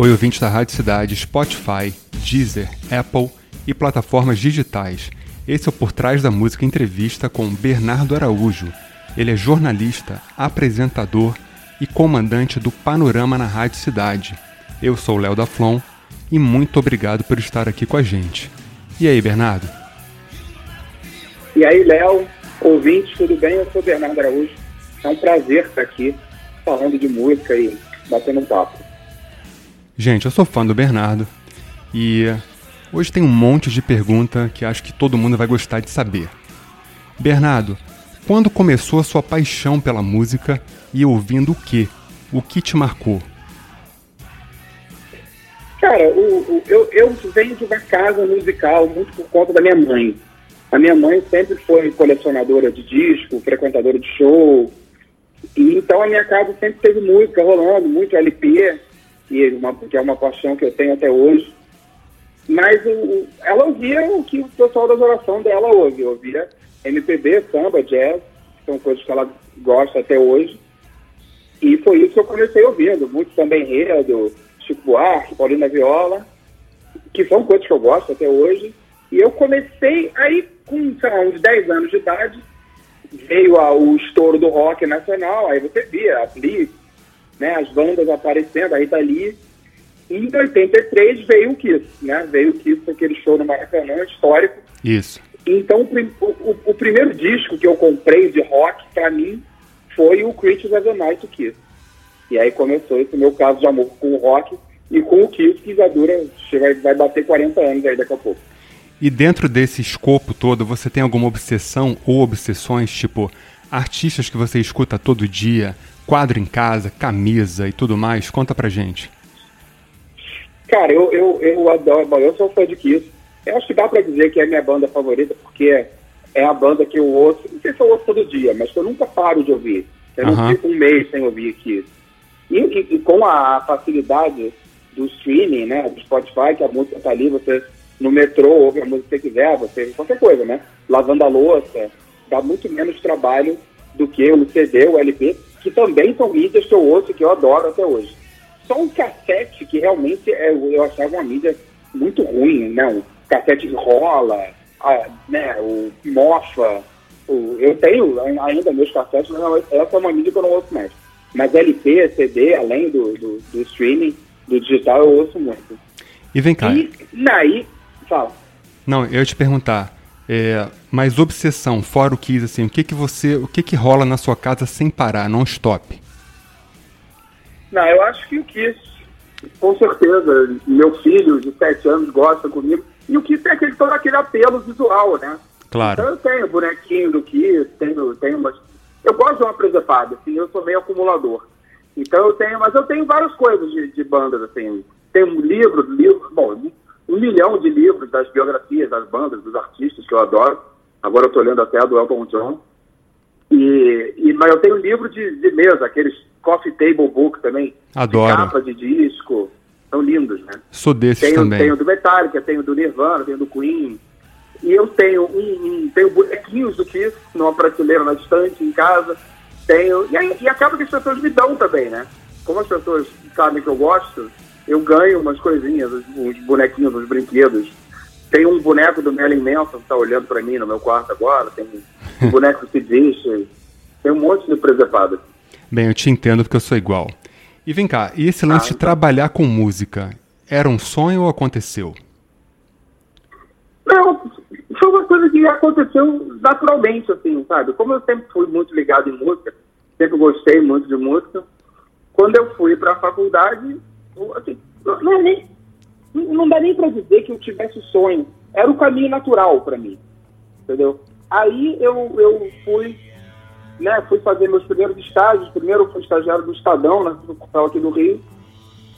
Oi, ouvinte da Rádio Cidade, Spotify, Deezer, Apple e plataformas digitais. Esse é o Por Trás da Música entrevista com Bernardo Araújo. Ele é jornalista, apresentador e comandante do Panorama na Rádio Cidade. Eu sou Léo da Flon e muito obrigado por estar aqui com a gente. E aí, Bernardo? E aí, Léo, ouvintes, tudo bem? Eu sou Bernardo Araújo. É um prazer estar aqui falando de música e batendo um papo. Gente, eu sou fã do Bernardo e hoje tem um monte de pergunta que acho que todo mundo vai gostar de saber. Bernardo, quando começou a sua paixão pela música e ouvindo o que? O que te marcou? Cara, o, o, eu, eu venho de uma casa musical muito por conta da minha mãe. A minha mãe sempre foi colecionadora de disco, frequentadora de show. E então a minha casa sempre teve música rolando, muito LP que, uma, que é uma paixão que eu tenho até hoje. Mas o, ela ouvia o que o pessoal da geração dela ouve. Ouvia MPB, samba, jazz, que são coisas que ela gosta até hoje. E foi isso que eu comecei ouvindo. Muito também enredo, Chico Buarque, Paulina Viola, que são coisas que eu gosto até hoje. E eu comecei aí com, sei lá, uns 10 anos de idade, veio a, o estouro do rock nacional, aí você via a Blitz, né, as bandas aparecendo, a Rita Lee. E em 83 veio o Kiss, né? Veio o Kiss, aquele show no Maracanã, histórico. Isso. Então, o, o, o primeiro disco que eu comprei de rock, para mim, foi o Creatures of the Night Kiss. E aí começou esse meu caso de amor com o rock e com o Kiss, que já dura, vai, vai bater 40 anos aí daqui a pouco. E dentro desse escopo todo, você tem alguma obsessão ou obsessões, tipo artistas que você escuta todo dia, quadro em casa, camisa e tudo mais? Conta pra gente. Cara, eu, eu, eu adoro, eu sou fã de Kiss. Eu acho que dá pra dizer que é a minha banda favorita, porque é a banda que eu ouço, não sei se eu ouço todo dia, mas que eu nunca paro de ouvir. Eu não uhum. fico um mês sem ouvir Kiss. E, e, e, com a facilidade do streaming, né, do Spotify, que a música tá ali, você no metrô ouve a música que você quiser, você qualquer coisa, né? Lavando a louça, dá muito menos trabalho do que o CD, o LP, que também são mídias que eu ouço que eu adoro até hoje. Só um cassete que realmente é, eu achava uma mídia muito ruim, né? O cassete rola, a, né? o mofa. O, eu tenho ainda meus cassetes, mas essa é uma mídia que eu não ouço mais. Mas LP, CD, além do, do, do streaming, do digital, eu ouço muito. E vem cá. E daí, fala. Não, eu ia te perguntar, é, mas obsessão, fora o Kiss, assim, o que que você, o que que rola na sua casa sem parar, não stop? Não, eu acho que o Kiss, com certeza, meu filho de 7 anos gosta comigo, e o Kiss tem aquele, todo aquele apelo visual, né? Claro. Então eu tenho bonequinho do Kiss, tenho, tenho umas... Eu gosto de uma presepada, assim, eu sou meio acumulador. Então eu tenho, mas eu tenho várias coisas de, de bandas, assim. Tem um livro, livro, bom, um milhão de livros das biografias das bandas, dos artistas que eu adoro. Agora eu estou lendo até a do Elton John. E, e, mas eu tenho livro de, de mesa, aqueles coffee table book também. Adoro. De capa de disco. São lindos, né? Sou desses tenho, também. Tenho do Metallica, tenho do Nirvana, tenho do Queen. E eu tenho um, um tenho bonequinhos do Kiss numa prateleira na estante em casa. Tenho, e, aí, e acaba que as pessoas me dão também, né? Como as pessoas sabem que eu gosto, eu ganho umas coisinhas, uns bonequinhos, uns brinquedos. Tem um boneco do Merlin Manson que está olhando para mim no meu quarto agora, tem um boneco do Sid tem um monte de preservado. Bem, eu te entendo porque eu sou igual. E vem cá, e esse lance ah, de então. trabalhar com música, era um sonho ou aconteceu? Não, foi uma coisa que aconteceu naturalmente, assim, sabe? Como eu sempre fui muito ligado em música, sempre gostei muito de música, quando eu fui para a faculdade, assim, não, é nem, não dá nem para dizer que eu tivesse sonho. Era o caminho natural para mim, entendeu? Aí eu, eu fui, né, fui fazer meus primeiros estágios. Primeiro eu fui estagiário do Estadão, né, no aqui do Rio.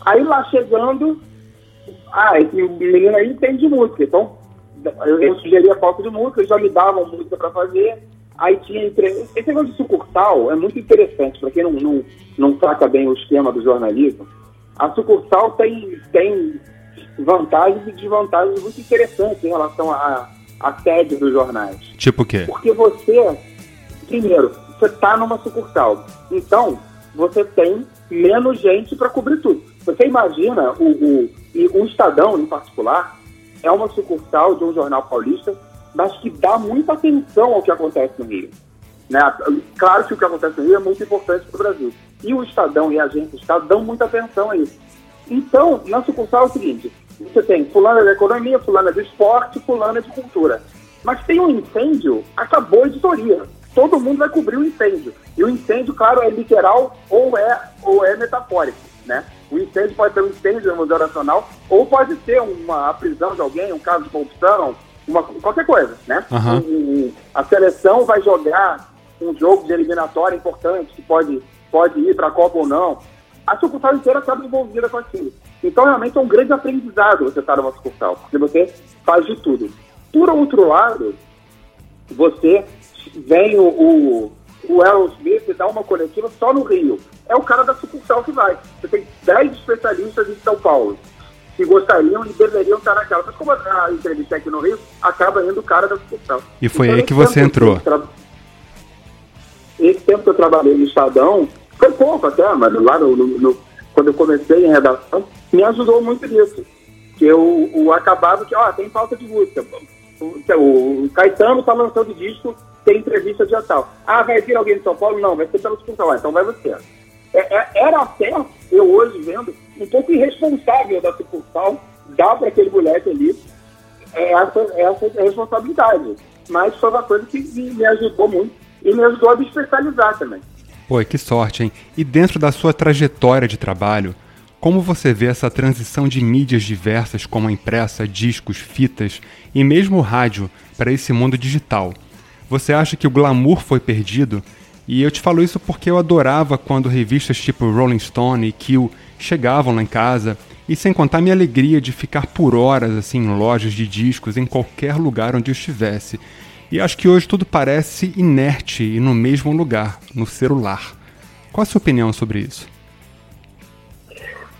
Aí lá chegando, ah, esse menino aí entende de música. Então, eu, eu sugeria falta de música, já me davam música para fazer. Aí tinha entre... Esse negócio de sucursal é muito interessante, para quem não, não, não saca bem o esquema do jornalismo a sucursal tem, tem vantagens e desvantagens muito interessantes em relação à, à sede dos jornais. Tipo o quê? Porque você, primeiro, você está numa sucursal. Então, você tem menos gente para cobrir tudo. Você imagina, o, o, e o Estadão, em particular, é uma sucursal de um jornal paulista, mas que dá muita atenção ao que acontece no Rio. Né? Claro que o que acontece no Rio é muito importante para o Brasil. E o Estadão e a agência do Estado dão muita atenção a isso. Então, na sucursal é o seguinte: você tem fulana da economia, fulana do esporte, fulana de cultura. Mas tem um incêndio, acabou a editoria. Todo mundo vai cobrir o incêndio. E o incêndio, claro, é literal ou é, ou é metafórico, né? O incêndio pode ser um incêndio no Museu Nacional ou pode ser uma prisão de alguém, um caso de corrupção, uma, qualquer coisa, né? Uhum. Um, a seleção vai jogar um jogo de eliminatória importante que pode, pode ir para a Copa ou não. A sucursal inteira acaba envolvida com aquilo. Então, realmente, é um grande aprendizado você estar numa sucursal, porque você faz de tudo. Por outro lado, você vem o, o, o Aerosmith e dá uma coletiva só no Rio. É o cara da sucursal que vai. Você tem 10 especialistas em São Paulo que gostariam e deveriam estar naquela. Mas como a entrevista aqui no Rio, acaba indo o cara da sucursal. E foi então, aí que você entrou. Tra... Esse tempo que eu trabalhei no Estadão, foi pouco até, mas lá no, no, no, quando eu comecei em redação, me ajudou muito nisso. Que eu, o acabava que, ó, tem falta de música. O, o Caetano está lançando disco, tem entrevista dia tal. Ah, vai vir alguém de São Paulo? Não, vai ser pelo sucursal. Então vai você. É, é, era até, eu hoje vendo, um pouco irresponsável da sucursal dar para aquele moleque ali essa, essa responsabilidade. Mas foi uma coisa que me ajudou muito e me ajudou a me especializar também. Pô, que sorte, hein? E dentro da sua trajetória de trabalho, como você vê essa transição de mídias diversas como a impressa, discos, fitas e mesmo o rádio para esse mundo digital? Você acha que o glamour foi perdido? E eu te falo isso porque eu adorava quando revistas tipo Rolling Stone e Kill chegavam lá em casa, e sem contar minha alegria de ficar por horas assim em lojas de discos em qualquer lugar onde eu estivesse. E acho que hoje tudo parece inerte e no mesmo lugar, no celular. Qual a sua opinião sobre isso?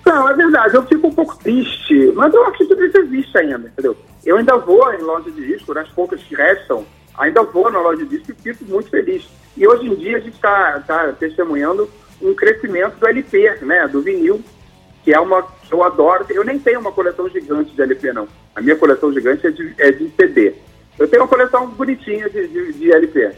Não, é verdade, eu fico um pouco triste, mas eu acho que tudo isso existe ainda, entendeu? Eu ainda vou em loja de disco, nas poucas que restam, ainda vou na loja de disco e fico muito feliz. E hoje em dia a gente está tá testemunhando um crescimento do LP, né, do vinil, que é uma que eu adoro. Eu nem tenho uma coleção gigante de LP, não. A minha coleção gigante é de, é de CD. Eu tenho uma coleção bonitinha de, de, de, LP.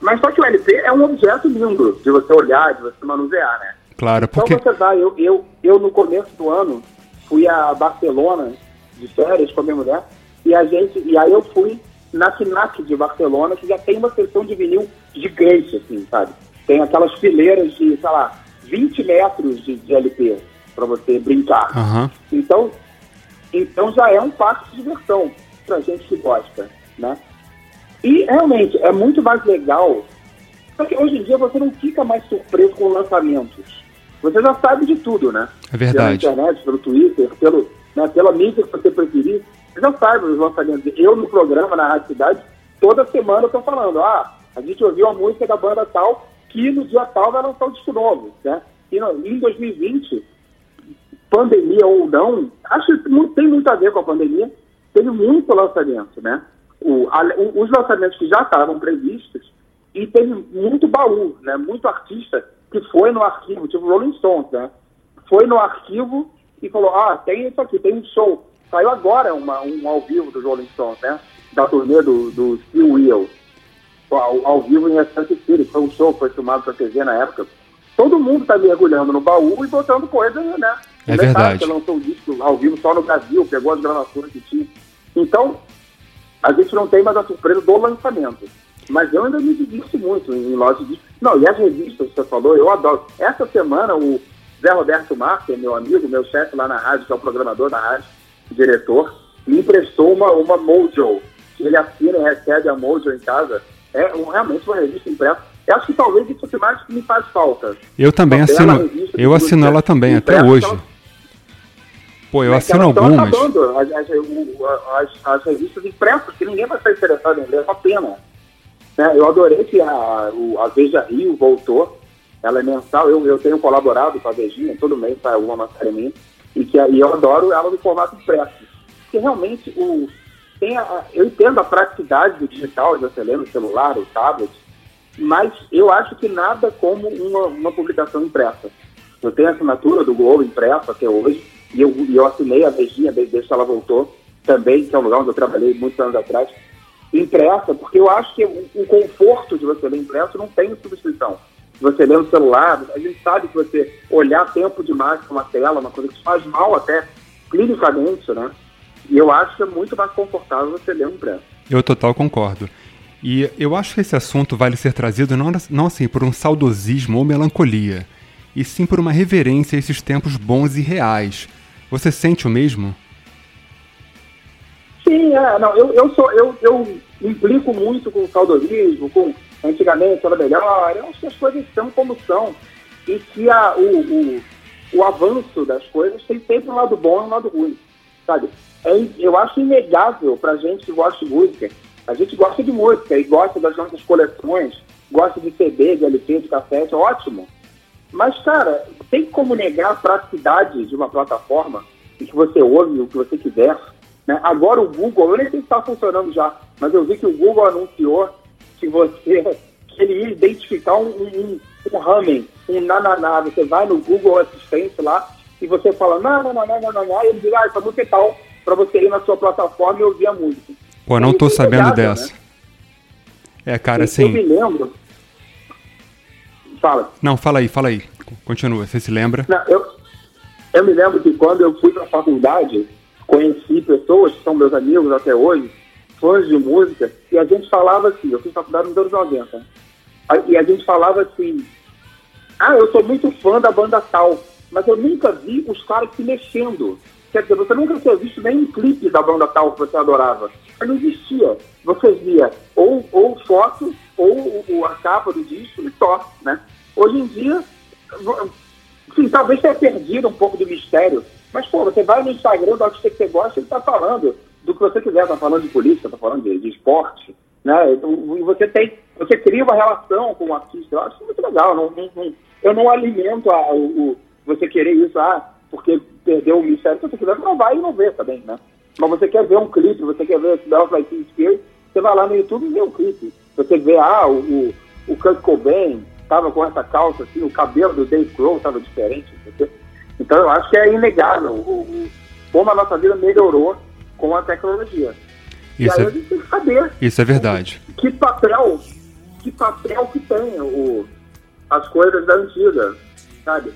Mas só que o LP é um objeto lindo de você olhar, de você manusear, né? Claro, porque... Então você vai, eu, eu, eu no começo do ano fui a Barcelona de férias com a minha mulher e a gente, e aí eu fui na FNAC de Barcelona, que já tem uma seção de vinil gigante, assim, sabe? Tem aquelas fileiras de, sei lá, 20 metros de, de LP para você brincar. Uhum. Então, então já é um parque de diversão para gente que gosta, né? E realmente é muito mais legal, porque hoje em dia você não fica mais surpreso com lançamentos. Você já sabe de tudo, né? É verdade. Pela internet, pelo Twitter, pelo, né, pela mídia que você preferir, você já sabe os lançamentos. Eu no programa, na Rádio Cidade, toda semana eu estou falando, ah, a gente ouviu a música da banda tal, que no dia tal vai lançar um disco novo, né? E em 2020, pandemia ou não, acho que tem muito a ver com a pandemia, teve muito lançamento, né? O, a, os lançamentos que já estavam previstos e teve muito baú, né? Muito artista que foi no arquivo, tipo Rolling Stones, né? Foi no arquivo e falou, ah, tem isso aqui, tem um show. Saiu agora uma, um ao vivo do Rolling Stones, né? Da turnê do, do Steel Wheel ao, ao vivo em Restante City. Foi um show, foi filmado para TV na época. Todo mundo está mergulhando no baú e botando coisa, né? É verdade. Você lançou o disco ao vivo só no Brasil, pegou as gravações que tinha. Então, a gente não tem mais a surpresa do lançamento. Mas eu ainda me divirto muito em lojas de. Não, e as revistas que você falou, eu adoro. Essa semana, o Zé Roberto Marques, meu amigo, meu chefe lá na rádio, que é o programador da rádio, diretor, me emprestou uma, uma Mojo. Ele assina e recebe a Mojo em casa é um, realmente uma revista impressa. Eu acho que talvez isso é que mais me faz falta. Eu também assino. Eu assino ela também, até hoje. Então, Pô, eu assino algumas. Acabando, as, as, as, as, revistas impressas, que ninguém vai estar interessado em ler, é uma pena. Né? Eu adorei que a, a Veja Rio voltou. Ela é mensal, eu, eu tenho colaborado com a Vejinha, todo mês sai alguma matéria minha, e, que, e eu adoro ela no formato impresso. Porque realmente o, tem a, eu entendo a praticidade do digital, de você celular, o tablet, mas eu acho que nada como uma, uma publicação impressa. Eu tenho a assinatura do Globo impressa até hoje, e eu, eu assinei a Beijinha desde que ela voltou, também, que é um lugar onde eu trabalhei muitos anos atrás, impressa, porque eu acho que o, o conforto de você ler impresso não tem substituição. Você lê no celular, a gente sabe que você olhar tempo demais para uma tela, uma coisa que faz mal até clinicamente, né? E eu acho que é muito mais confortável você ler um impresso. Eu total concordo. E eu acho que esse assunto vale ser trazido não, não assim por um saudosismo ou melancolia, e sim por uma reverência a esses tempos bons e reais. Você sente o mesmo? Sim, é, não, eu, eu sou, eu, eu implico muito com o saudosismo, com antigamente era melhor, eu acho que as coisas são como são, e que a, o, o, o avanço das coisas tem sempre um lado bom e um lado ruim, sabe? É, eu acho inegável pra gente que gosta de música, a gente gosta de música e gosta das nossas coleções, gosta de CD, de LP, de cassete, ótimo. Mas, cara, tem como negar a praticidade de uma plataforma em que você ouve o que você quiser. Né? Agora o Google, eu nem sei se está funcionando já, mas eu vi que o Google anunciou que você que ele ia identificar um, um, um ramen, um nananá. Você vai no Google Assistente lá e você fala nanananá, e ele diz, ah, essa música é tal, para você ir na sua plataforma e ouvir a música. Pô, não tô sabendo dessa. Né? É, cara, assim. Eu me lembro. Fala. Não, fala aí, fala aí. Continua, você se lembra? Não, eu, eu me lembro que quando eu fui pra faculdade, conheci pessoas que são meus amigos até hoje, fãs de música, e a gente falava assim, eu fiz faculdade nos anos 90, e a gente falava assim, ah, eu sou muito fã da banda tal, mas eu nunca vi os caras se mexendo. Quer dizer, você nunca tinha visto nem um clipe da banda tal que você adorava. Não existia. Você via ou, ou foto, ou, ou a capa do disco e só, né? Hoje em dia, sim, talvez tenha perdido um pouco do mistério. Mas, pô, você vai no Instagram do artista que você gosta, ele tá falando do que você quiser, tá falando de política, tá falando de, de esporte, né? Então, e você tem, você cria uma relação com o artista. Eu acho muito legal. Não, não, eu não alimento a, o, o, você querer isso, ah, porque perdeu o mistério. Se você quiser, não vai e não vê também, né? Mas você quer ver um clipe, você quer ver Smells Like Teen Spirit, você vai lá no YouTube e vê um clipe. Você vê, ah, o, o, o Kurt Cobain tava com essa calça, assim, o cabelo do Dave Grohl tava diferente. Então eu acho que é inegável o, o, como a nossa vida melhorou com a tecnologia. Isso é, que saber. Isso é verdade. Que papel, que papel que tem o, as coisas da antiga, sabe?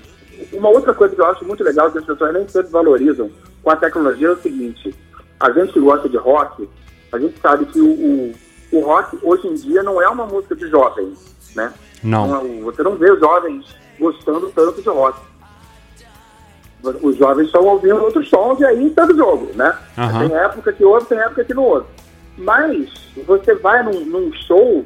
Uma outra coisa que eu acho muito legal que as pessoas nem sempre valorizam com a tecnologia é o seguinte: a gente que gosta de rock, a gente sabe que o, o, o rock hoje em dia não é uma música de jovens, né? Não. não você não vê os jovens gostando tanto de rock. Os jovens estão ouvindo outros sons e aí está o jogo, né? Uhum. Tem época que ouve, tem época que não ouve. Mas você vai num, num show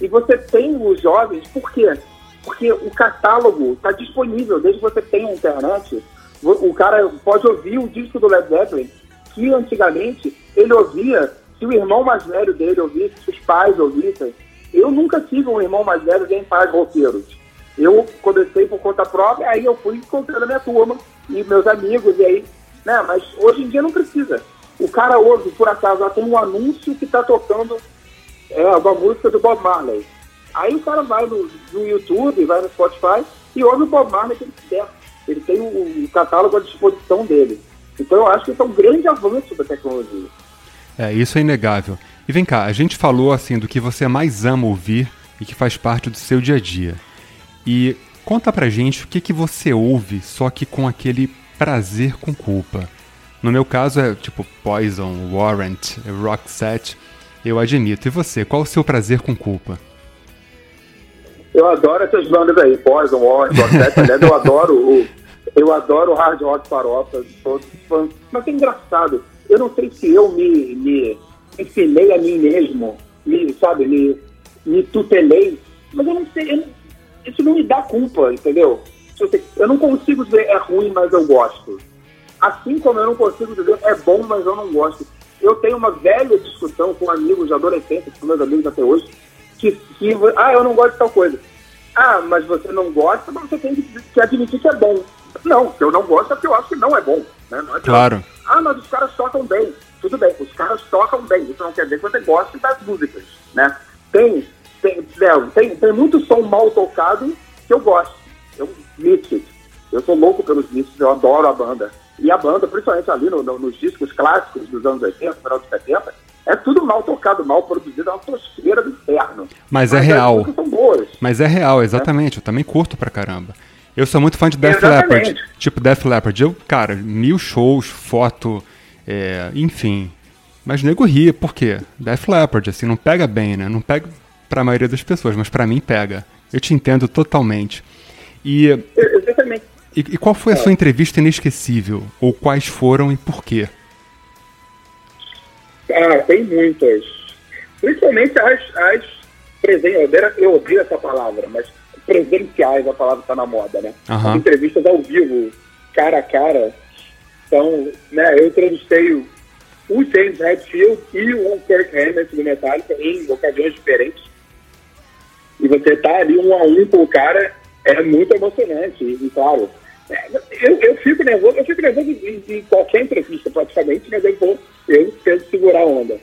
e você tem os jovens, por quê? Porque o catálogo está disponível, desde que você tenha internet. O cara pode ouvir o disco do Led Zeppelin, que antigamente ele ouvia, se o irmão mais velho dele ouvisse, se os pais ouvissem. Eu nunca tive um irmão mais velho nem pais roqueiros. Eu comecei por conta própria, aí eu fui encontrando a minha turma e meus amigos, e aí, né? Mas hoje em dia não precisa. O cara ouve, por acaso, tem um anúncio que está tocando é, uma música do Bob Marley. Aí o cara vai no, no YouTube, vai no Spotify e ouve o Bob Marley que ele quiser. Ele tem o, catálogo à disposição dele. Então eu acho que isso é um grande avanço da tecnologia. É, isso é inegável. E vem cá, a gente falou assim do que você mais ama ouvir e que faz parte do seu dia a dia. E conta pra gente o que, que você ouve, só que com aquele prazer com culpa. No meu caso é tipo Poison, Warrant, Roxette, eu admito. E você, qual o seu prazer com culpa? Eu adoro essas bandas aí, Poison, Warren, aliás, eu adoro o, eu adoro o hard rock farofa, todos os fãs. Mas é engraçado, eu não sei se eu me, me ensinei a mim mesmo, me, sabe, me, me tutelei, mas eu não sei, eu, isso não me dá culpa, entendeu? Eu não consigo dizer é ruim, mas eu gosto. Assim como eu não consigo dizer é bom, mas eu não gosto. Eu tenho uma velha discussão com amigos de adolescência, com meus amigos até hoje, que, que, ah, eu não gosto de tal coisa. Ah, mas você não gosta, mas você tem que, admitir que é bom. Não, eu não gosto é porque eu acho que não é bom. Né? Não é claro. Ah, mas os caras tocam bem. Tudo bem, os caras tocam bem. Isso não quer dizer que você goste das músicas, né? Tem, tem, tem, tem muito som mal tocado que eu gosto. Eu, nítido. Eu sou louco pelos discos, eu adoro a banda. E a banda, principalmente ali no, no, nos discos clássicos dos anos 80, final de 70, é tudo mal tocado, mal produzido, é uma tosqueira do inferno. Mas, Mas é real. São boas. Mas é real, exatamente. Eu também curto pra caramba. Eu sou muito fã de Death Leppard. Tipo Death Leppard. Eu, cara, mil shows, foto, é, enfim. Mas nego ri, por quê? Death Leppard, assim, não pega bem, né? Não pega pra maioria das pessoas, mas para mim pega. Eu te entendo totalmente. E, Exatamente. E, e qual foi a sua é. entrevista inesquecível? Ou quais foram e por quê? Ah, tem muitas. Principalmente as, as presenciais. Eu odeio essa palavra, mas presenciais, a palavra está na moda, né? Uhum. As entrevistas ao vivo, cara a cara. Então, né, eu entrevistei o, o James Hetfield e o Kirk Hammett do Metallica em ocasiões diferentes. E você tá ali um a um com o cara é muito emocionante. E, claro, é, eu, eu fico nervoso, eu fico nervoso em, em qualquer entrevista praticamente, mas eu vou, eu tento segurar a onda.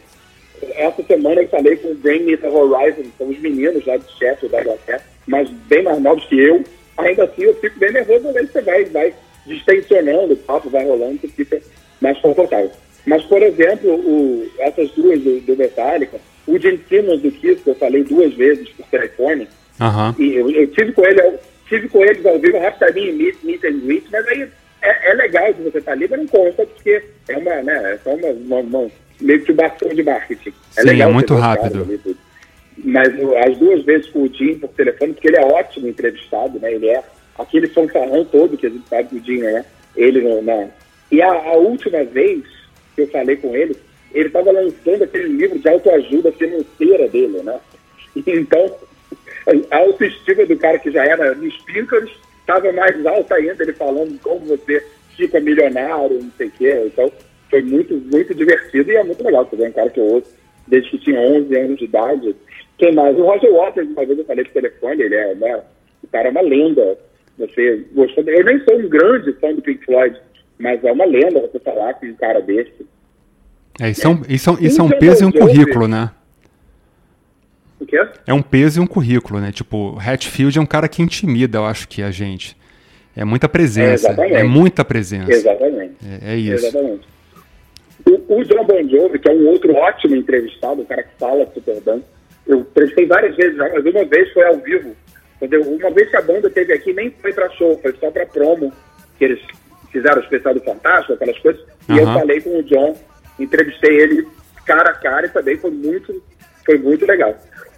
Essa semana eu falei com o Bring Me The Horizon, são os meninos lá de Sheffield, da Inglaterra, mas bem mais novos que eu. Ainda assim eu fico bem nervoso, mas você vai, vai distensionando, o papo vai rolando, você fica mais confortável. Mas, por exemplo, o, essas duas do, do Metallica, o Gene Simmons do Kiss, que eu falei duas vezes por telefone, uhum. e eu, eu tive com ele tive com eles ao vivo rapidinho, meet, meet and greet, mas aí é, é legal que você tá ali, mas não conta, porque é uma, né, é só uma, uma, uma meio que bastão de marketing. É Sim, legal é muito rápido. Mas as duas vezes com o Jim por telefone, porque ele é ótimo entrevistado, né? Ele é aquele fanfarrão todo que a gente sabe que o Jim é. Ele não. não. E a, a, última vez que eu falei com ele, ele estava lançando aquele livro de autoajuda financeira dele, né? Então, a autoestima do cara que já era nos píncaros estava mais alta ainda, ele falando como você fica milionário, não sei o quê. Então, foi muito, muito divertido e é muito legal. Você é um cara que eu ouço desde que tinha 11 anos de idade. Quem mais? O Roger Waters, uma vez eu falei por telefone, ele é, né, o cara é uma lenda. Você gostou Eu nem sou um grande fã do Pink Floyd, mas é uma lenda você falar com um cara desse. É, isso, é, um, isso, é, isso é um peso e um currículo, né? O quê? É um peso e um currículo, né? Tipo, Hatfield é um cara que intimida, eu acho que a gente. É muita presença. É, é muita presença. Exatamente. É, é isso. Exatamente. O, o John Bon Jovi, que é um outro ótimo entrevistado, o cara que fala super bem, eu entrevistei várias vezes, mas uma vez foi ao vivo. Entendeu? Uma vez que a banda teve aqui, nem foi pra show, foi só pra promo, que eles fizeram o especial do Fantástico, aquelas coisas. Uhum. E eu falei com o John, entrevistei ele cara a cara e também foi muito, foi muito legal.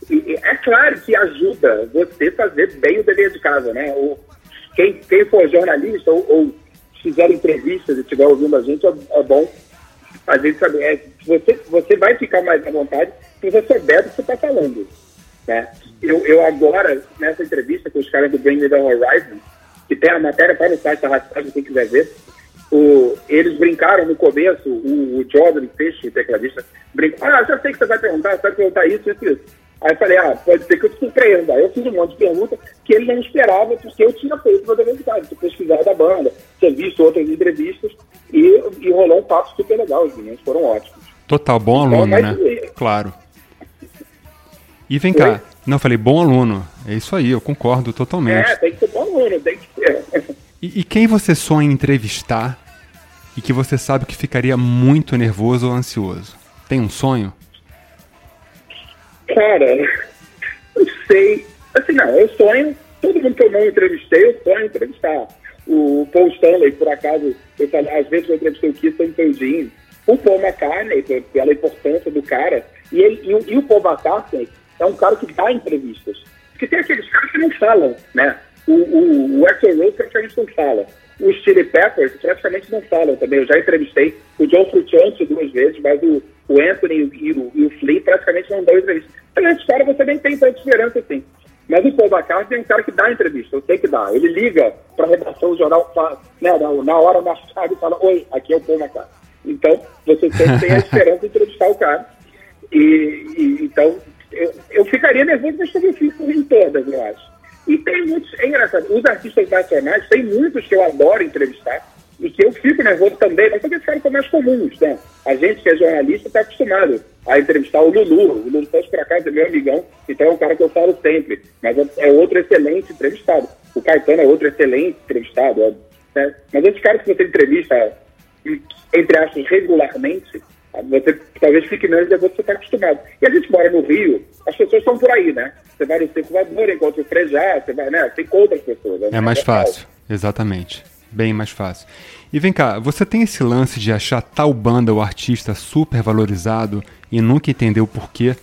É claro que ajuda você fazer bem o dever de casa, né? O, quem, quem for jornalista ou, ou fizer entrevistas e estiver ouvindo a gente, é, é bom gente saber. É, você, você vai ficar mais à vontade se você souber do que você está falando. Né? Eu, eu agora, nessa entrevista com os caras do Bring Me The Horizon, que tem a matéria para o site da Rádio quem quiser ver, o, eles brincaram no começo, o, o Jordan o tecladista, brincou, ah, já sei que você vai perguntar, você vai perguntar isso, isso, isso. Aí eu falei, ah, pode ser que eu te surpreenda. Aí eu fiz um monte de perguntas que ele não esperava, porque eu tinha feito uma verdade, tinha pesquisado da banda, tinha visto outras entrevistas e, e rolou um papo super legal. Os meninos foram ótimos. Total, bom então, aluno, né? E... Claro. E vem cá, não, falei bom aluno. É isso aí, eu concordo totalmente. É, tem que ser bom aluno, tem que ser. E, e quem você sonha entrevistar e que você sabe que ficaria muito nervoso ou ansioso? Tem um sonho? Cara, não sei. Assim, não, eu sonho, todo mundo que eu não entrevistei, eu sonho entrevistar. O Paul Stanley, por acaso, eu falei, às vezes eu entrevistei o Keith Antoldin, o Paul McCartney, pela importância do cara, e, ele, e, o, e o Paul McCartney é um cara que dá entrevistas. Porque tem aqueles caras que não falam, né? O, o, o Axel Rose praticamente não fala. Os Chili Peppers praticamente não falam também. Eu já entrevistei o John Frusciante duas vezes, mas o, o Anthony e o, e o Flea praticamente não dão entrevista. Então, nessa história você nem tem tanta diferença assim. Mas o Paul McCartney é um cara que dá entrevista, eu sei que dá. Ele liga para a redação do jornal, né, na, hora mais tarde, e fala: Oi, aqui é o Paul McCartney. Então, você sempre tem a esperança de entrevistar o cara. E, e então, eu, eu, ficaria nervoso, mas também fico em todas, eu acho. E tem muitos, é engraçado, os artistas nacionais, tem muitos que eu adoro entrevistar, e que eu fico nervoso também, mas porque esses são mais comuns, né? A gente que é jornalista está acostumado a entrevistar o Lulu. O Lulu Santos, por acaso, é meu amigão, então é um cara que eu falo sempre, mas é, é outro excelente entrevistado. O Caetano é outro excelente entrevistado, né? mas esses caras que você entrevista, entre aspas, regularmente, você talvez fique menos de você está acostumado. E a gente mora no Rio, as pessoas estão por aí, né? Você vai no circulador, encontra o Frejá, você vai, né? Você encontra as pessoas. Né? É mais é fácil, exatamente. Bem mais fácil. E vem cá, você tem esse lance de achar tal banda ou artista super valorizado e nunca entender o porquê?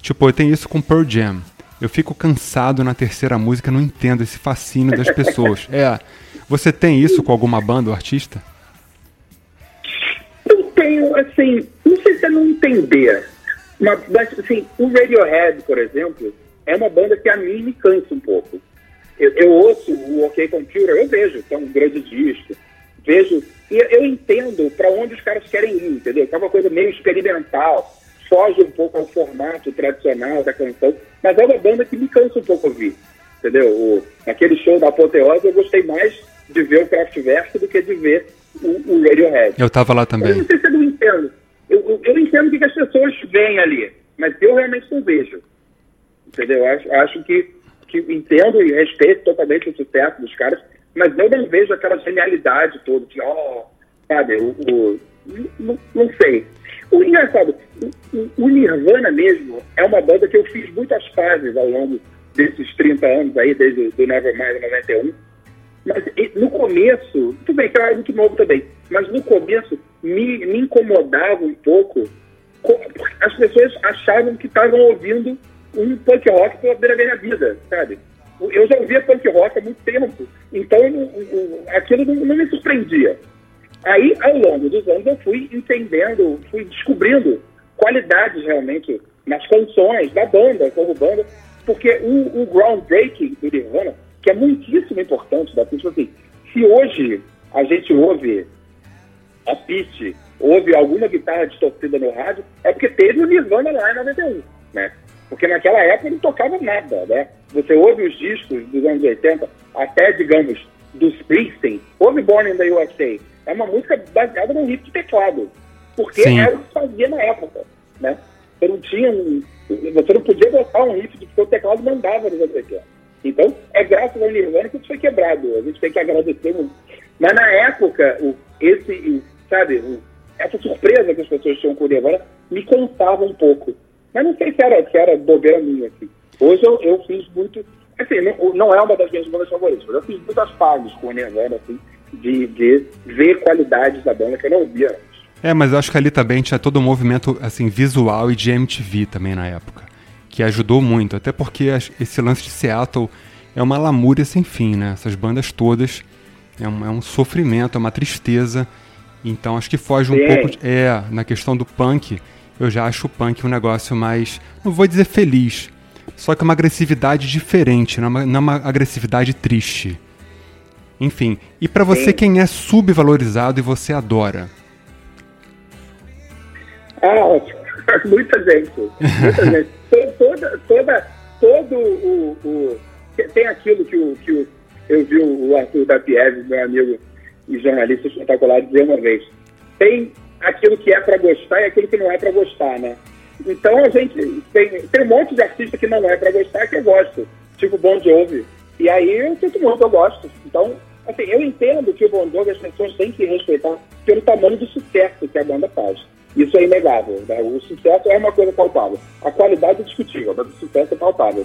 Tipo, eu tenho isso com Pearl Jam. Eu fico cansado na terceira música, não entendo esse fascínio das pessoas. É, você tem isso com alguma banda ou artista? Tenho, assim, não sei se é não entender, mas, assim, o Radiohead, por exemplo, é uma banda que a mim me cansa um pouco. Eu, eu ouço o OK Computer, eu vejo que é um grande disco, vejo, e eu entendo para onde os caras querem ir, entendeu? Que é uma coisa meio experimental, foge um pouco ao formato tradicional da canção, mas é uma banda que me cansa um pouco ouvir, entendeu? O, naquele show da Apoteose eu gostei mais de ver o Kraftwerk do que de ver o, o Radiohead. Eu tava lá também. Eu não sei se eu não entendo. Eu, eu, eu entendo o que as pessoas veem ali, mas eu realmente não vejo. Entendeu? Eu acho, acho que, que entendo e respeito totalmente o sucesso dos caras, mas eu não vejo aquela genialidade toda, que, ó, oh, sabe, o, o não, não, sei. O engraçado, o, o, Nirvana mesmo é uma banda que eu fiz muitas fases ao longo desses 30 anos aí, desde o Nevermind 91. Mas no começo, tudo bem que muito novo também, mas no começo me, me incomodava um pouco. As pessoas achavam que estavam ouvindo um punk rock pela primeira vez na vida, sabe? Eu já ouvia punk rock há muito tempo, então aquilo não, não me surpreendia. Aí, ao longo dos anos, eu fui entendendo, fui descobrindo qualidades realmente nas canções da banda, como banda, porque o, o groundbreaking do Nirvana, que é muitíssimo importante, da tipo assim, se hoje a gente ouve a Pete, ouve alguma guitarra distorcida no rádio, é porque teve o Nirvana lá em 91, né? Porque naquela época não tocava nada, né? Você ouve os discos dos anos 80, até, digamos, dos Springsteen, ouve Born in the USA, é uma música baseada num riff de teclado, porque Sim. era o que fazia na época, né? Você não tinha você não podia botar um riff porque o teclado mandava nos anos 80. Então, é graças ao Nirvana que isso foi quebrado. A gente tem que agradecer muito. Mas na época, o, esse, sabe, o, essa surpresa que as pessoas tinham com o Nirvana me contava um pouco. Mas não sei se era, se era bobeira minha, assim. Hoje eu, eu fiz muito. Assim, não, não é uma das minhas bandas favoritas, mas eu fiz muitas fases com o Nirvana, assim, de, de ver qualidades da banda que eu não via antes. É, mas eu acho que ali também tinha todo um movimento assim visual e de MTV também na época, que ajudou muito, até porque esse lance de Seattle é uma lamúria sem fim, né? Essas bandas todas é um, é um sofrimento, é uma tristeza. Então acho que foge um Sim. pouco. É, na questão do punk, eu já acho o punk um negócio mais. Não vou dizer feliz, só que uma agressividade diferente, não é uma, não é uma agressividade triste. Enfim, e para você, Sim. quem é subvalorizado e você adora? Ah, muita gente. Muita gente. Toda, toda, todo o, o, Tem aquilo que, o, que o, eu vi o Arthur da Pieves, meu amigo e jornalista espetacular, dizer uma vez. Tem aquilo que é para gostar e aquilo que não é para gostar, né? Então a gente tem, tem um monte de artista que não é para gostar que eu gosto, tipo Bon Jovi. E aí eu sinto muito, eu gosto. Então, assim, eu entendo que o Bon Jovi as pessoas têm que respeitar pelo tamanho do sucesso que a banda faz. Isso é inegável. Né? O sucesso é uma coisa palpável. A qualidade é discutível, mas o sucesso é palpável.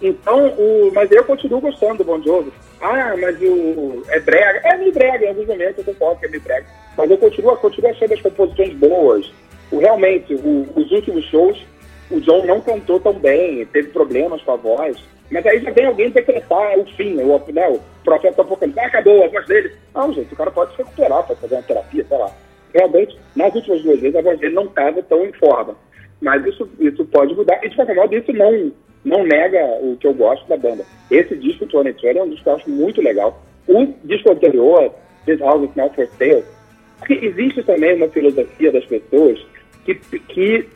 Então, o, mas eu continuo gostando do Bon Jovi. Ah, mas o, é brega. É meio brega, em alguns momentos eu concordo que é meio brega. Mas eu continuo, continuo achando as composições boas. O, realmente, o, os últimos shows, o John não cantou tão bem, teve problemas com a voz. Mas aí já vem alguém decretar o fim, o, né, o profeta apocalipse. Ah, acabou a voz dele. Não, gente, o cara pode se recuperar, pode fazer uma terapia, sei lá. Realmente, nas últimas duas vezes, a voz dele não estava tão em forma. Mas isso, isso pode mudar. E, de qualquer modo, isso não, não nega o que eu gosto da banda. Esse disco, Tony Trail, é um disco que eu acho muito legal. O disco anterior, This House is for Sale, porque existe também uma filosofia das pessoas que, que,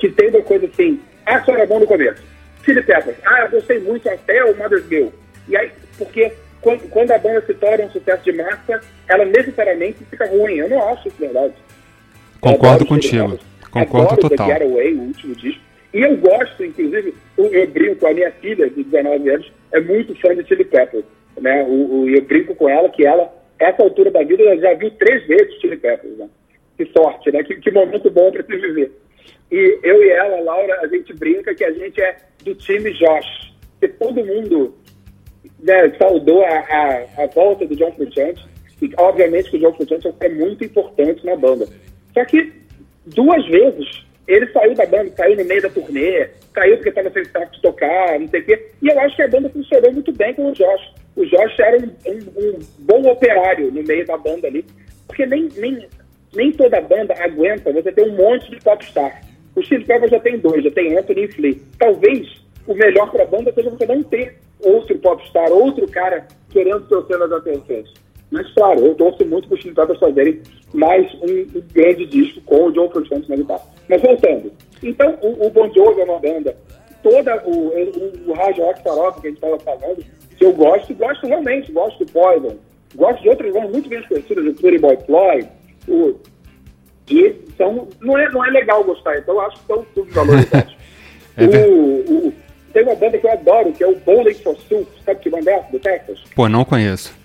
que tem uma coisa assim, ah, só era bom no começo. Chili Peppers, ah, eu gostei muito até o Mother's Milk. E aí, porque quando, a banda se torna um sucesso de massa, ela necessariamente fica ruim. Eu não acho isso verdade. Concordo contigo. Concordo Adoro total. The Away, o último disco. E eu gosto, inclusive, eu, eu brinco com a minha filha de 19 anos, é muito fã de Chili Peppers, né? O, o, eu brinco com ela que ela, essa altura da vida, ela já viu três vezes Chili Peppers, né? Que sorte, né? Que, que momento bom para se viver. E eu e ela, Laura, a gente brinca que a gente é do time Josh, que todo mundo né, saudou a, a, a, volta do John Frusciante, e obviamente que o John Frusciante é muito importante na banda. Só que duas vezes ele saiu da banda, saiu no meio da turnê, saiu porque estava sem saco de tocar, não sei o quê. E eu acho que a banda funcionou muito bem com o Josh. O Josh era um, um, um bom operário no meio da banda ali, porque nem, nem, nem toda banda aguenta você ter um monte de popstar. O Steve Pepper já tem dois, já tem Anthony e Flea. Talvez o melhor para a banda seja você não ter outro popstar, outro cara querendo ser o centro das atenções. Mas, claro, eu torço muito para os Peppers fazerem mais um, um, grande disco com o John Frusciante na guitarra. Mas voltando, então o, o Bon Jovi é uma banda, toda o, o, o Rádio Rock Farofa que a gente estava falando, que eu gosto, gosto realmente, gosto do Poison, gosto de outras bandas muito bem conhecidas, o Pretty Boy Floyd, o, e então não é, não é legal gostar, então eu acho que estão tudo valorizados. é o, o, tem uma banda que eu adoro, que é o Bowling for Soup, sabe que banda é do Texas? Pô, não conheço.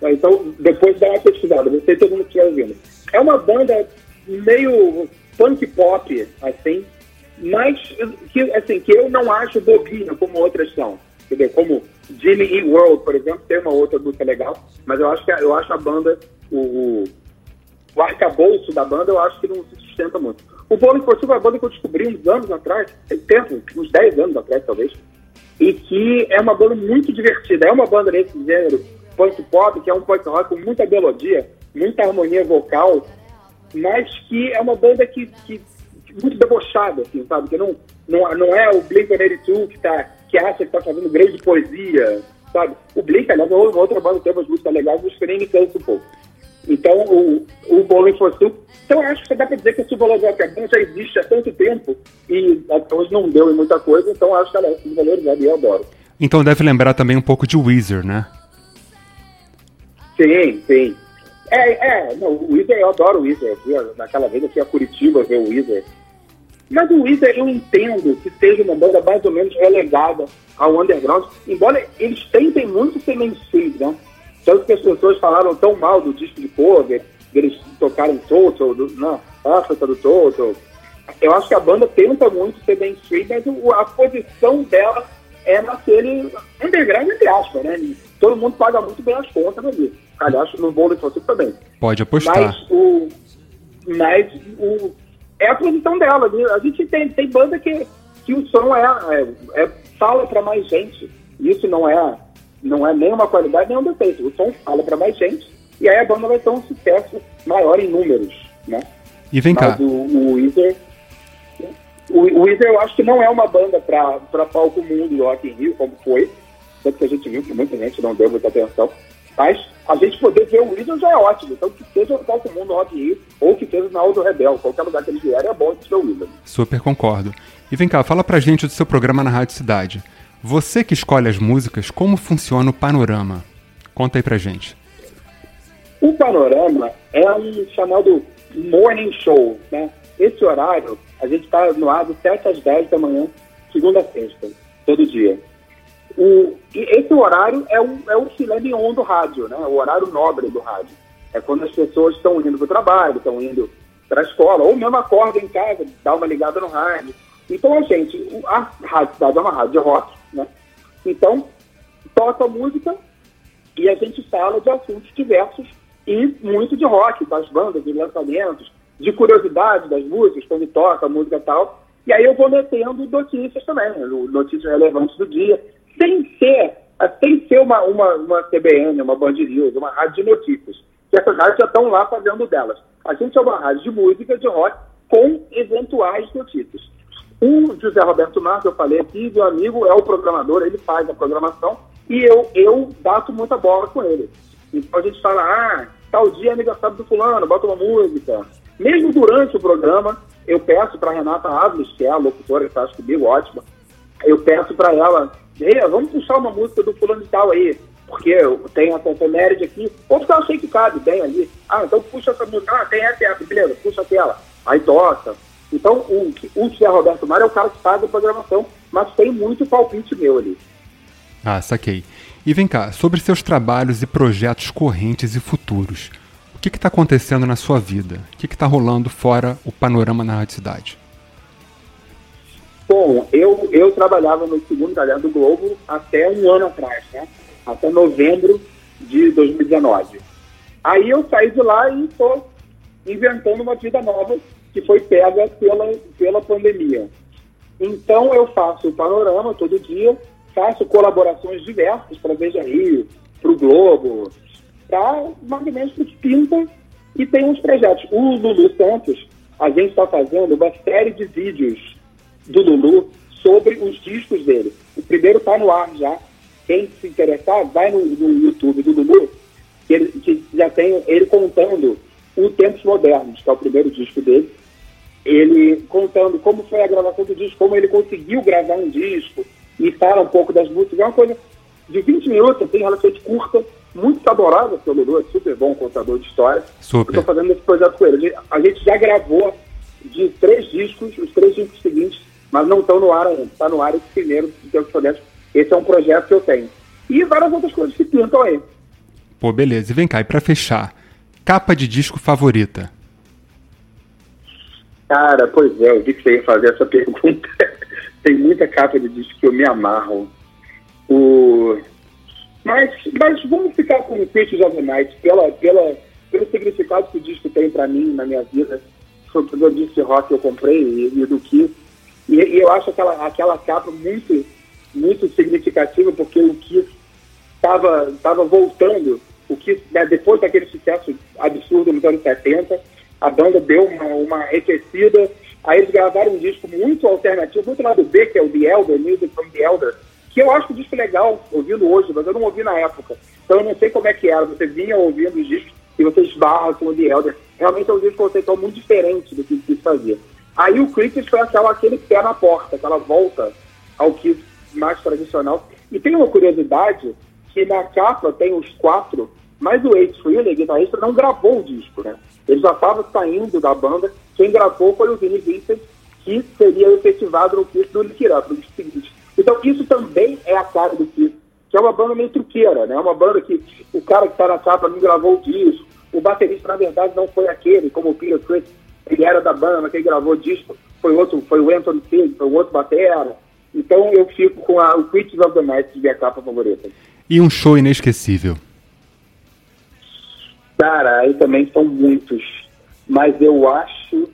Então, depois dá uma pesquisada, não sei se todo mundo estiver ouvindo. É uma banda meio punk pop, assim, mas que, assim, que eu não acho bobinha como outras são. Entendeu? Como Jimmy E. World, por exemplo, tem uma outra música legal, mas eu acho que eu acho a banda, o, o arcabouço da banda, eu acho que não se sustenta muito. O for Silver é uma banda que eu descobri uns anos atrás, tem tempo, uns 10 anos atrás talvez, e que é uma banda muito divertida. É uma banda nesse gênero punk pop, que é um punk rock com muita melodia, muita harmonia vocal, mas que é uma banda que, que muito debochada, assim, sabe? Que não, não, não é o Blink-182 que, tá, que acha que está fazendo grande poesia, sabe? O Blink, aliás, é uma outra banda que tem umas músicas legais, mas que nem me cansa um pouco. Então, o, o for Soup, então acho que dá para dizer que a Subvalorizada já existe há tanto tempo e até hoje não deu em muita coisa, então acho que ela é subvalorizada e eu adoro. Então deve lembrar também um pouco de Weezer, né? Sim, sim. É, é, não, o Weezer, eu adoro o Weezer. naquela vez eu fui a Curitiba ver o Weezer. Mas o Weezer eu entendo que seja uma banda mais ou menos relegada ao underground, embora eles tentem muito ser mainstream, né? Tanto que as pessoas falaram tão mal do disco de cover, eles tocaram Total, do, não, África do Total. Eu acho que a banda tenta muito ser mainstream, mas a posição dela é naquele underground, entre aspas, né? Todo mundo paga muito bem as contas ali. Aliás, no bolo de também. Pode apostar. Mas o. Mas o. É a posição dela. Né? A gente tem, tem banda que, que o som é, é, é fala para mais gente. Isso não é, não é nem uma qualidade nem um defeito. O som fala para mais gente. E aí a banda vai ter um sucesso maior em números, né? E vem Mas cá. O, o Weezer, o, o Weezer eu acho que não é uma banda para palco mundo do Rock in Rio, como foi. Tanto que a gente viu que muita gente não deu muita atenção. Mas a gente poder ver o Weezer já é ótimo. Então, que seja no palco mundo do Rock in Rio, ou que seja na Aldo Rebel, qualquer lugar que eles vierem, é bom de ver o Weezer. Super concordo. E vem cá, fala pra gente do seu programa na Rádio Cidade. Você que escolhe as músicas, como funciona o panorama? Conta aí pra gente. O panorama é um chamado morning show, né? Esse horário, a gente está no ar de 7 às 10 da manhã, segunda a sexta, todo dia. O, esse horário é o, é o filé mignon do rádio, né? o horário nobre do rádio. É quando as pessoas estão indo para o trabalho, estão indo para a escola, ou mesmo acordam em casa, dá uma ligada no rádio. Então, a gente, a Rádio Cidade é uma rádio rock, né? Então, toca música e a gente fala de assuntos diversos e muito de rock, das bandas, de lançamentos, de curiosidade das músicas, quando toca música e tal. E aí eu vou metendo notícias também, né? notícias relevantes do dia, sem ser, sem ser uma, uma, uma CBN, uma Band News, uma rádio de notícias. Que essas rádios já estão lá fazendo delas. A gente é uma rádio de música, de rock, com eventuais notícias. O José Roberto Marques, eu falei aqui, meu amigo é o programador, ele faz a programação e eu, eu bato muita bola com ele. Então a gente fala, ah, tal dia é aniversário do fulano, bota uma música. Mesmo durante o programa, eu peço para Renata Ávila, que é a locutora que faz comigo, ótima, eu peço para ela, vamos puxar uma música do fulano de tal aí, porque eu tenho essa efeméride aqui, ou porque eu achei que cabe bem ali. Ah, então puxa essa música, ah, tem essa, beleza, puxa aquela. Aí toca. Então, o, o José Roberto Mar é o cara que faz a programação, mas tem muito palpite meu ali. Ah, saquei. E vem cá, sobre seus trabalhos e projetos correntes e futuros. O que está acontecendo na sua vida? O que está rolando fora o panorama na cidade? Bom, eu, eu trabalhava no segundo caderno do Globo até um ano atrás, né? Até novembro de 2019. Aí eu saí de lá e estou inventando uma vida nova que foi pega pela, pela pandemia. Então eu faço o panorama todo dia, faço colaborações diversas para Veja Rio, para o Globo, para menos para Pinta e tem uns projetos. O Lulu Santos, a gente está fazendo uma série de vídeos do Lulu sobre os discos dele. O primeiro está no ar já. Quem se interessar, vai no, no YouTube do Lulu, que, ele, que já tem ele contando o Tempos Modernos, que é o primeiro disco dele. Ele contando como foi a gravação do disco, como ele conseguiu gravar um disco e fala um pouco das músicas. É uma coisa de 20 minutos, assim, relativamente curta, muito saborosa, porque o Lulu é super bom contador de história. Super. Estou fazendo esse projeto com ele. A gente já gravou de três discos, os três discos seguintes mas não estão no ar ainda. Está no ar esse primeiro de Tempos Modernos. Esse é um projeto que eu tenho. E várias outras coisas que pintam aí. Pô, beleza. E vem cá, e pra fechar, capa de disco favorita? Cara, pois é, eu vi que você ia fazer essa pergunta. Tem muita capa de disco que eu me amarro. O... Mas, mas vamos ficar com o Creatures of the Night, pela, pela, pelo significado que o disco tem para mim na minha vida. Sobre o disco rock que eu comprei e, e do que e, e, eu acho aquela, aquela capa muito, muito significativa, porque o Kiss estava tava voltando, o Kiss, né, depois daquele sucesso absurdo nos anos 70, a banda deu uma, uma aí eles gravaram um disco muito alternativo, muito lá do B, que é o The Elder, Music from the Elder, que eu acho o disco legal, ouvindo hoje, mas eu não ouvi na época. Então eu não sei como é que era, você vinha ouvindo os discos e você esbarra com o The Elder. Realmente é um disco conceitual muito diferente do que o Kiss fazia. Aí o Cricket foi aquela, aquele pé na porta, aquela volta ao que mais tradicional. E tem uma curiosidade que na capa tem os quatro, mas o Ace Frehley, guitarrista, não gravou o disco, né? Ele já estava saindo da banda. Quem gravou foi o Vinny Vincent, que seria efetivado no Kiss do Lick Up, no seguinte. Então isso também é a cara do Kiss, que é uma banda meio truqueira, né? Uma banda que o cara que está na capa não gravou o disco. O baterista, na verdade, não foi aquele, como o Peter Chris ele era da banda, quem gravou disco foi outro, foi o Anthony Pig, foi o outro batera. Então eu fico com a, o Creatures of the Night de minha capa favorita. E um show inesquecível? Cara, aí também são muitos. Mas eu acho,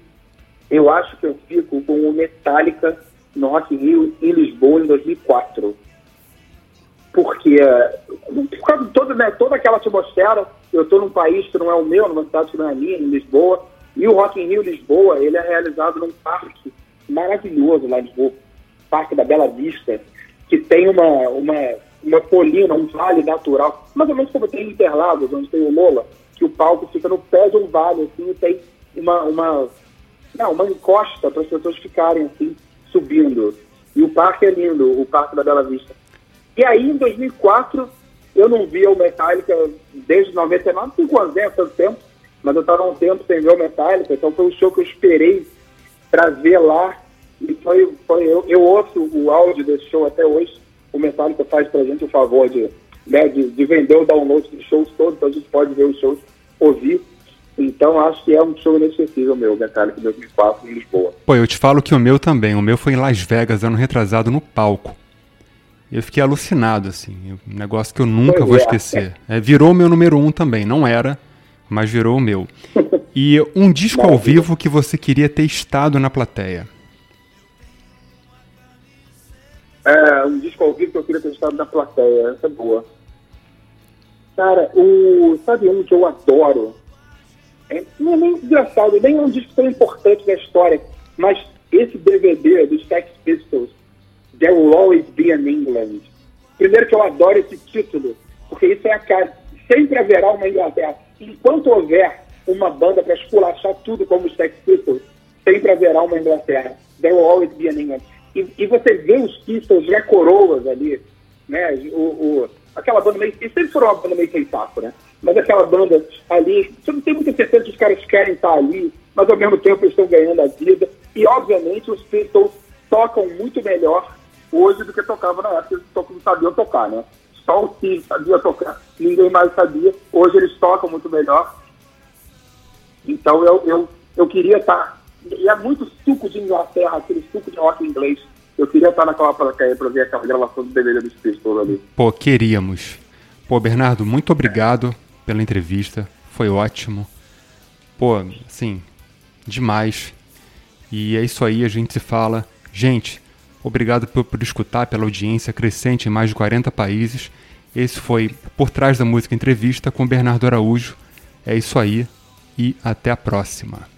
eu acho que eu fico com o Metallica no Rock in Rio em Lisboa em 2004. Porque, por causa de toda, né, toda aquela atmosfera, eu estou num país que não é o meu, numa cidade que não é minha, em Lisboa, e o Rock in Rio Lisboa, ele é realizado num parque maravilhoso lá em Lisboa, Parque da Bela Vista, que tem uma, uma, uma colina, um vale natural, mais ou menos como tem em Interlagos, onde tem o Lola, que o palco fica no pé de um vale, assim, e tem uma, uma, não, uma encosta para as pessoas ficarem, assim, subindo. E o parque é lindo, o Parque da Bela Vista. E aí, em 2004, eu não via o Metallica desde 99, cinco anos, né, tanto tempo, mas eu estava um tempo sem ver o Metallica, então foi um show que eu esperei para ver lá. E foi, foi eu, eu ouço o áudio desse show até hoje. O Metallica faz para gente o favor de, né, de, de, vender o download dos shows todos, então a gente pode ver os shows, ouvir. Então acho que é um show inesquecível meu, Metallica 2004 em Lisboa. Pô, eu te falo que o meu também. O meu foi em Las Vegas, ano retrasado, no palco. Eu fiquei alucinado, assim. Um negócio que eu nunca pois vou é. esquecer. É, virou meu número um também. Não era, mas virou o meu. E um disco ao vivo que você queria ter estado na plateia? É, um disco ao vivo que eu queria ter estado na plateia, essa é boa. Cara, o, sabe um que eu adoro? É, não é nem engraçado, nem é um disco tão importante da história, mas esse DVD dos Sex Pistols, There Will Always Be an England. Primeiro que eu adoro esse título, porque isso é a cara. Sempre haverá uma Inglaterra enquanto houver uma banda para esculachar tudo como os Sex Pistols, sempre haverá uma Inglaterra. There will always be an England. E, e você vê os Pistols já coroas ali, né? O, o, aquela banda meio... Sempre foram uma banda meio sem saco, né? Mas aquela banda ali... Você não tem muita certeza que os caras querem estar ali, mas ao mesmo tempo eles estão ganhando a vida. E, obviamente, os Pistols tocam muito melhor hoje do que tocava na época, eles não sabiam tocar, né? Só o Steve sabia tocar, ninguém mais sabia. Hoje eles tocam muito melhor. Então eu, eu, eu queria estar. E é muito suco de Inglaterra, aquele suco de rock inglês. Eu queria estar naquela plateia para ver aquela gravação do DVD dos Pistols ali. Pô, queríamos. Pô, Bernardo, muito obrigado pela entrevista. Foi ótimo. Pô, assim, demais. E é isso aí, a gente se fala. Gente, obrigado por, por escutar, pela audiência crescente em mais de 40 países. Esse foi Por Trás da Música Entrevista com Bernardo Araújo. É isso aí e até a próxima.